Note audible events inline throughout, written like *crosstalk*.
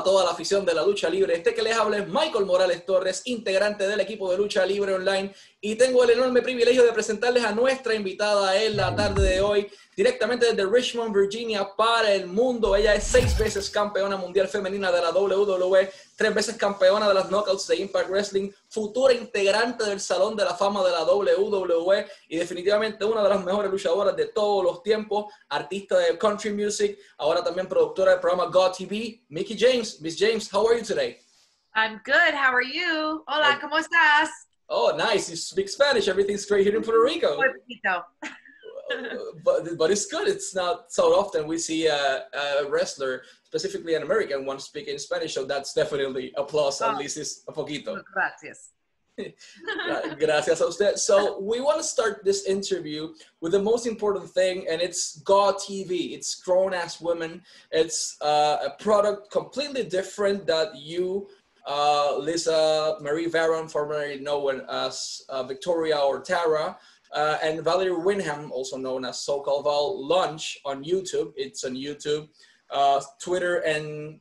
a toda la afición de la lucha libre. Este que les habla es Michael Morales Torres, integrante del equipo de lucha libre online. Y tengo el enorme privilegio de presentarles a nuestra invitada en la tarde de hoy, directamente desde Richmond, Virginia, para el mundo. Ella es seis veces campeona mundial femenina de la WWE, tres veces campeona de las Knockouts de Impact Wrestling, futura integrante del Salón de la Fama de la WWE y definitivamente una de las mejores luchadoras de todos los tiempos, artista de country music, ahora también productora del programa God TV, Mickey James. Miss James, how are you today? I'm good. How are you? Hola, ¿cómo estás? Oh, nice. You speak Spanish. Everything's great here in Puerto Rico. But, but it's good. It's not so often we see a, a, wrestler, specifically an American one, speaking Spanish. So that's definitely applause. Oh, at least it's a poquito. Gracias. *laughs* Gracias a usted. So we want to start this interview with the most important thing, and it's GAW TV. It's grown ass women. It's uh, a product completely different that you uh, Lisa Marie Varon, formerly known as uh, Victoria or Tara, uh, and Valerie Wyndham, also known as So Cal Val, Lunch on YouTube. It's on YouTube, uh, Twitter, and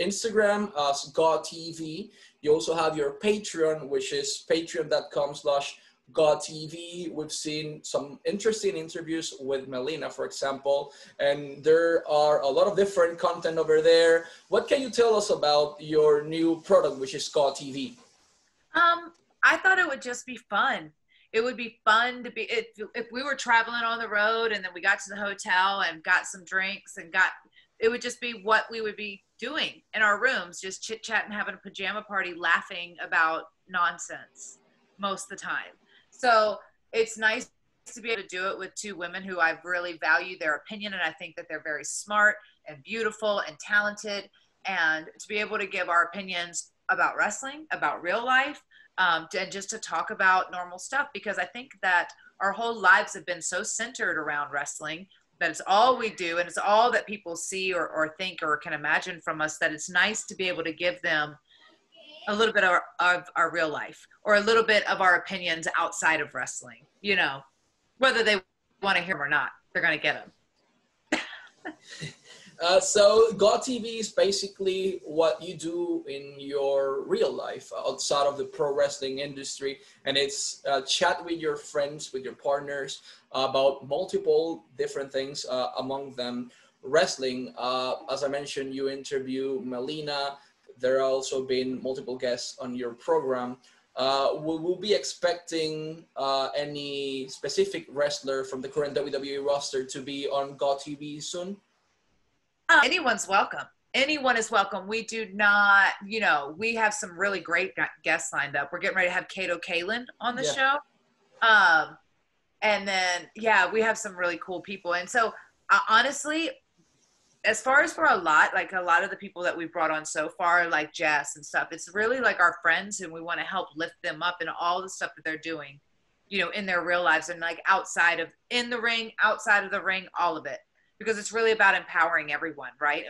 Instagram as GAW TV. You also have your Patreon, which is patreon.com slash GAW TV. We've seen some interesting interviews with Melina, for example, and there are a lot of different content over there. What can you tell us about your new product, which is GAW TV? Um, I thought it would just be fun. It would be fun to be if, if we were traveling on the road and then we got to the hotel and got some drinks and got it would just be what we would be doing in our rooms, just chit chat and having a pajama party, laughing about nonsense most of the time. So it's nice to be able to do it with two women who I really value their opinion and I think that they're very smart and beautiful and talented and to be able to give our opinions about wrestling, about real life, um, and just to talk about normal stuff because I think that our whole lives have been so centered around wrestling that it's all we do and it's all that people see or, or think or can imagine from us that it's nice to be able to give them – a little bit of our, of our real life or a little bit of our opinions outside of wrestling you know whether they want to hear them or not they're going to get them *laughs* uh, so GAW TV is basically what you do in your real life outside of the pro wrestling industry and it's uh, chat with your friends with your partners about multiple different things uh, among them wrestling uh, as i mentioned you interview melina there have also been multiple guests on your program. Uh, will we be expecting uh, any specific wrestler from the current WWE roster to be on GAW TV soon? Uh, anyone's welcome. Anyone is welcome. We do not, you know, we have some really great guests lined up. We're getting ready to have Kato Kaelin on the yeah. show. Um, and then, yeah, we have some really cool people. And so, uh, honestly, as far as for a lot, like a lot of the people that we've brought on so far, like Jess and stuff, it's really like our friends and we want to help lift them up and all the stuff that they're doing, you know, in their real lives and like outside of in the ring, outside of the ring, all of it. Because it's really about empowering everyone, right?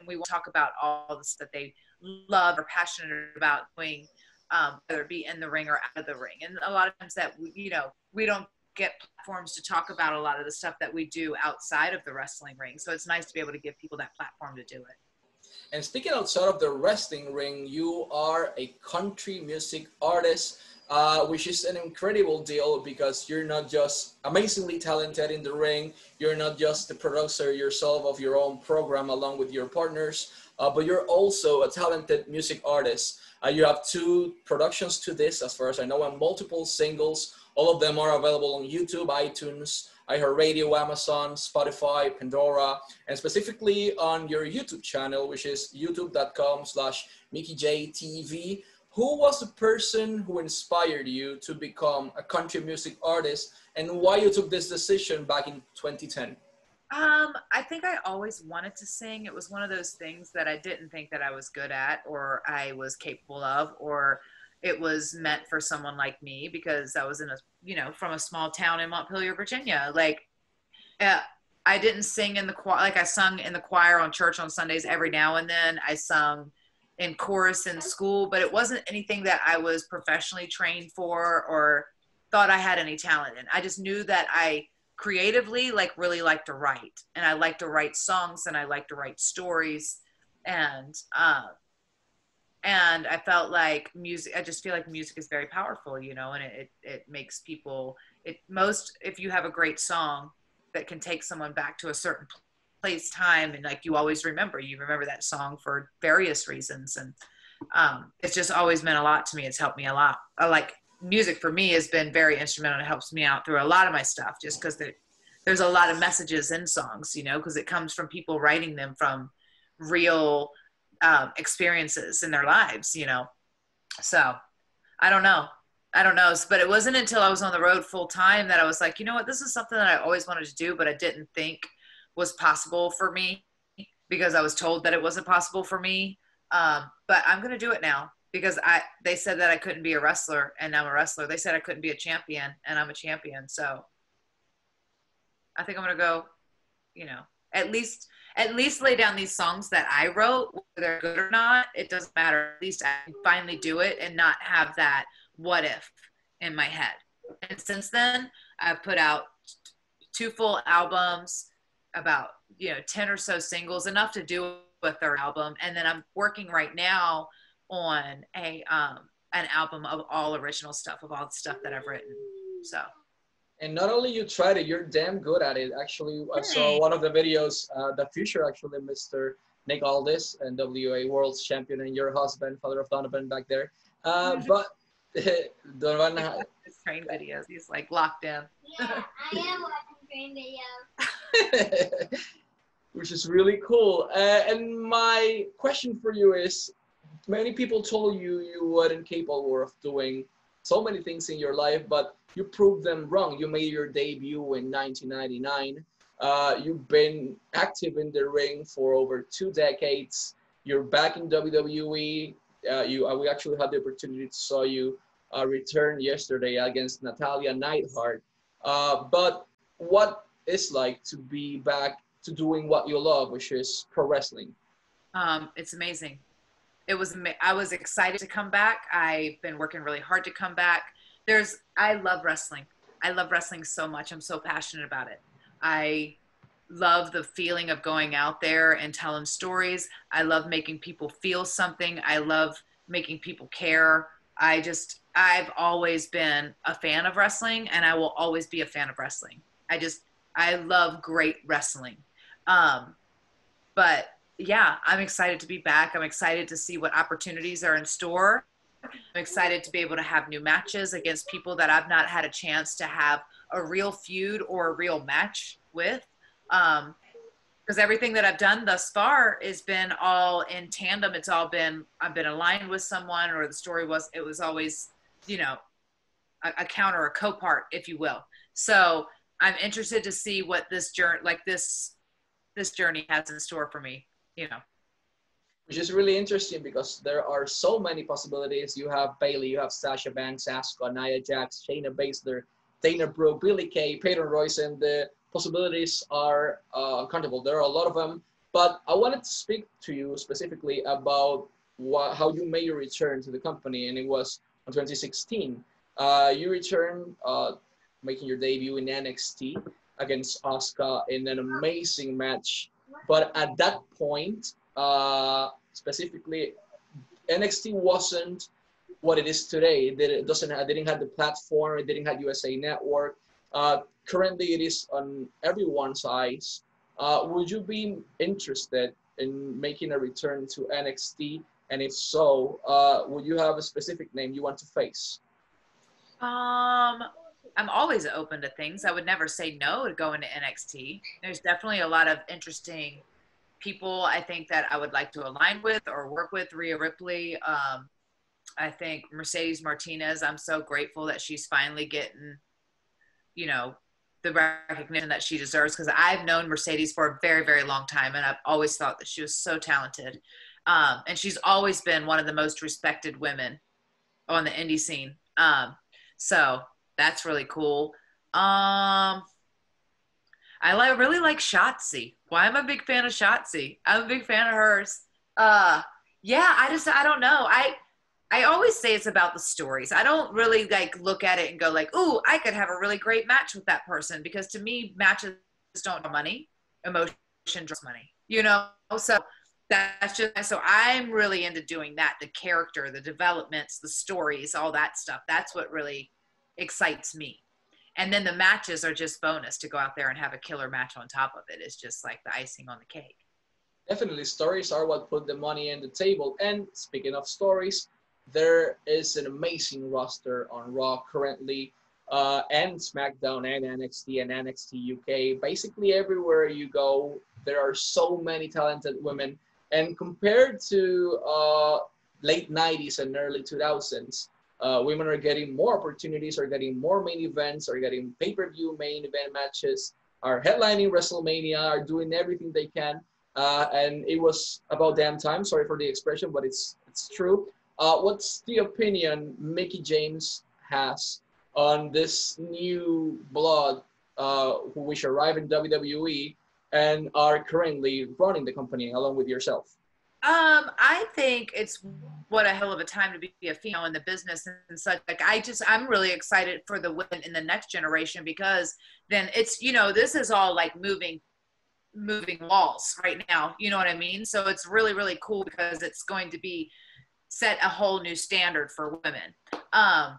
And we will talk about all stuff that they love or passionate about doing, um, whether it be in the ring or out of the ring. And a lot of times that we, you know, we don't get platforms to talk about a lot of the stuff that we do outside of the wrestling ring. So it's nice to be able to give people that platform to do it. And speaking outside of the wrestling ring, you are a country music artist, uh, which is an incredible deal because you're not just amazingly talented in the ring, you're not just the producer yourself of your own program along with your partners, uh, but you're also a talented music artist. Uh, you have two productions to this, as far as I know, and multiple singles all of them are available on YouTube, iTunes, iHeartRadio, Amazon, Spotify, Pandora, and specifically on your YouTube channel, which is youtube.com slash MickeyJTV. Who was the person who inspired you to become a country music artist and why you took this decision back in 2010? Um, I think I always wanted to sing. It was one of those things that I didn't think that I was good at or I was capable of or – it was meant for someone like me because I was in a, you know, from a small town in Montpelier, Virginia. Like, uh, I didn't sing in the choir, like I sung in the choir on church on Sundays every now and then. I sung in chorus in school, but it wasn't anything that I was professionally trained for or thought I had any talent in. I just knew that I creatively like really like to write and I like to write songs and I like to write stories and um, and I felt like music. I just feel like music is very powerful, you know, and it it, it makes people. It most if you have a great song that can take someone back to a certain place, time, and like you always remember. You remember that song for various reasons, and um, it's just always meant a lot to me. It's helped me a lot. I like music for me has been very instrumental. It helps me out through a lot of my stuff, just because there, there's a lot of messages in songs, you know, because it comes from people writing them from real um, experiences in their lives, you know. So I don't know. I don't know. But it wasn't until I was on the road full time that I was like, you know what, this is something that I always wanted to do, but I didn't think was possible for me because I was told that it wasn't possible for me. Um, but I'm going to do it now because I they said that I couldn't be a wrestler and I'm a wrestler. They said I couldn't be a champion and I'm a champion. So I think I'm going to go, you know, at least at least lay down these songs that I wrote, whether they're good or not, it doesn't matter. At least I finally do it and not have that what if in my head. And since then, I've put out two full albums, about you know 10 or so singles, enough to do a third album. And then I'm working right now on a um, an album of all original stuff, of all the stuff that I've written. So and not only you tried it, you're damn good at it. Actually, I saw one of the videos, uh, the future actually, Mr. Nick Aldis, and WA World Champion, and your husband, father of Donovan, back there. Uh, but *laughs* Donovan his train videos. He's like locked in. Yeah, I am watching train videos. *laughs* *laughs* Which is really cool. Uh, and my question for you is: Many people told you you weren't capable of doing so many things in your life, but you proved them wrong. You made your debut in 1999. Uh, you've been active in the ring for over two decades. You're back in WWE. Uh, you, uh, we actually had the opportunity to saw you uh, return yesterday against Natalya Neidhart. Uh, but what is like to be back to doing what you love, which is pro wrestling? Um, it's amazing it was I was excited to come back. I've been working really hard to come back. There's I love wrestling. I love wrestling so much. I'm so passionate about it. I love the feeling of going out there and telling stories. I love making people feel something. I love making people care. I just I've always been a fan of wrestling and I will always be a fan of wrestling. I just I love great wrestling. Um, but yeah, I'm excited to be back. I'm excited to see what opportunities are in store. I'm excited to be able to have new matches against people that I've not had a chance to have a real feud or a real match with. Um, because everything that I've done thus far has been all in tandem. It's all been I've been aligned with someone, or the story was it was always, you know, a, a counter, a co-part, if you will. So I'm interested to see what this journey, like this, this journey has in store for me you know. Which is really interesting because there are so many possibilities. You have Bayley, you have Sasha Banks, Asuka, Nia Jax, Shayna Baszler, Dana Brooke, Billie Kay, Peyton Royce, and the possibilities are uh, uncountable. There are a lot of them. But I wanted to speak to you specifically about how you made your return to the company, and it was in 2016. Uh, you returned, uh, making your debut in NXT against Asuka in an amazing match but at that point, uh, specifically, NXT wasn't what it is today. It doesn't have, didn't have the platform. It didn't have USA Network. Uh, currently, it is on everyone's eyes. Uh, would you be interested in making a return to NXT? And if so, uh, would you have a specific name you want to face? Um, I'm always open to things. I would never say no to going to NXT. There's definitely a lot of interesting people I think that I would like to align with or work with. Rhea Ripley. Um, I think Mercedes Martinez. I'm so grateful that she's finally getting, you know, the recognition that she deserves because I've known Mercedes for a very, very long time and I've always thought that she was so talented. Um, and she's always been one of the most respected women on the indie scene. Um, so that's really cool. Um, I like really like Shotzi. Why am I a big fan of Shotzi? I'm a big fan of hers. Uh, yeah, I just I don't know. I I always say it's about the stories. I don't really like look at it and go like, "Ooh, I could have a really great match with that person," because to me, matches don't have money. Emotion draws money. You know, so that's just so I'm really into doing that the character, the developments, the stories, all that stuff. That's what really excites me. And then the matches are just bonus to go out there and have a killer match on top of it. It's just like the icing on the cake. Definitely, stories are what put the money in the table. And speaking of stories, there is an amazing roster on Raw currently, uh, and SmackDown, and NXT, and NXT UK. Basically, everywhere you go, there are so many talented women. And compared to uh, late 90s and early 2000s, uh, women are getting more opportunities, are getting more main events, are getting pay-per-view main event matches, are headlining WrestleMania, are doing everything they can. Uh, and it was about damn time. Sorry for the expression, but it's it's true. Uh, what's the opinion Mickie James has on this new blood uh, who which arrived in WWE and are currently running the company along with yourself? Um, I think it's what a hell of a time to be a female in the business and such. Like, I just, I'm really excited for the women in the next generation because then it's, you know, this is all like moving, moving walls right now. You know what I mean? So it's really, really cool because it's going to be set a whole new standard for women. Um,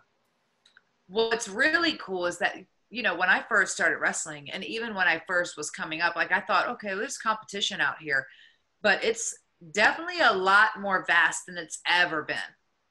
what's really cool is that you know when i first started wrestling and even when i first was coming up like i thought okay there's competition out here but it's definitely a lot more vast than it's ever been.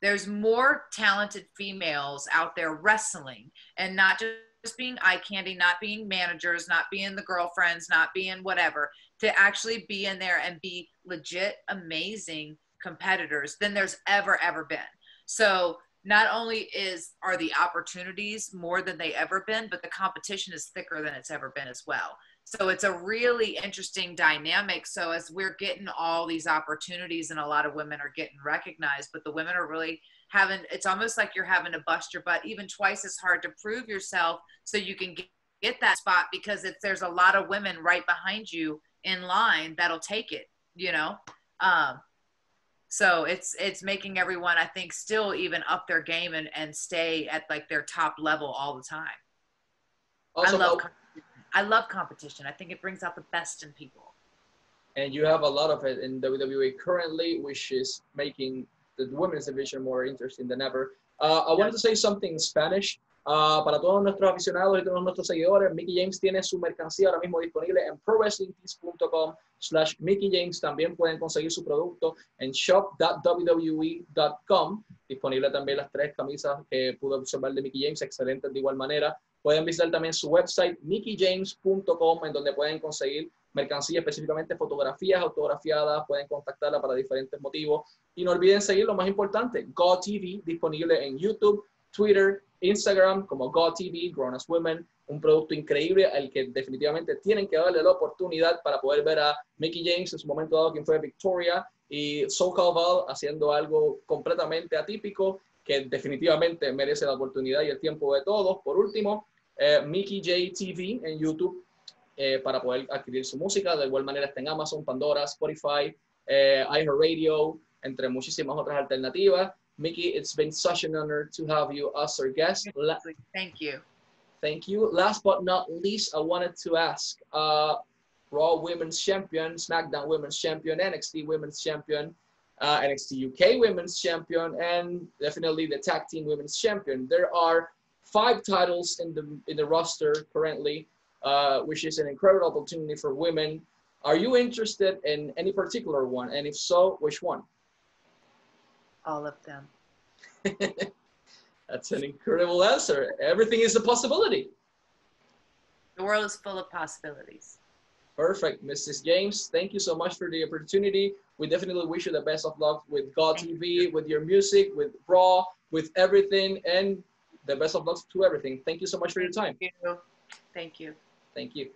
There's more talented females out there wrestling and not just being eye candy, not being managers, not being the girlfriends, not being whatever, to actually be in there and be legit amazing competitors than there's ever, ever been. So not only is are the opportunities more than they ever been, but the competition is thicker than it's ever been as well. So it's a really interesting dynamic. So as we're getting all these opportunities and a lot of women are getting recognized, but the women are really having it's almost like you're having to bust your butt even twice as hard to prove yourself so you can get, get that spot because it's there's a lot of women right behind you in line that'll take it, you know. Um, so it's it's making everyone I think still even up their game and, and stay at like their top level all the time. Also, I love I love competition. I think it brings out the best in people. And you have a lot of it in WWE currently, which is making the women's division more interesting than ever. Uh, I wanted to say something in Spanish. Uh, para todos nuestros aficionados y todos nuestros seguidores, Mickie James tiene su mercancía ahora mismo disponible en prowrestlingtees.com slash Mickie James. También pueden conseguir su producto en shop.wwe.com. Disponible también las tres camisas que pudo observar de Mickie James, excelentes de igual manera. Pueden visitar también su website, mickeyjames.com, en donde pueden conseguir mercancía, específicamente fotografías autografiadas, pueden contactarla para diferentes motivos. Y no olviden seguir lo más importante, GoTV, disponible en YouTube, Twitter, Instagram, como GoTV, Grown as Women, un producto increíble al que definitivamente tienen que darle la oportunidad para poder ver a Mickey James en su momento dado, quien fue Victoria, y Soul Val haciendo algo completamente atípico que definitivamente merece la oportunidad y el tiempo de todos. Por último, eh, Mickie J TV en YouTube eh, para poder adquirir su música. De igual manera está en Amazon, Pandora, Spotify, eh, iHeartRadio, entre muchísimas otras alternativas. Mickie, it's been such an honor to have you as our guest. Thank you. Thank you. Last but not least, I wanted to ask uh, Raw Women's Champion, SmackDown Women's Champion, NXT Women's Champion, uh, NXT UK Women's Champion, and definitely the Tag Team Women's Champion. There are five titles in the in the roster currently, uh, which is an incredible opportunity for women. Are you interested in any particular one? And if so, which one? All of them. *laughs* That's an incredible answer. Everything is a possibility. The world is full of possibilities. Perfect, Mrs. James. Thank you so much for the opportunity. We definitely wish you the best of luck with GAW Thank TV, you. with your music, with Raw, with everything. And the best of luck to everything. Thank you so much for your time. Thank you. Thank you. Thank you.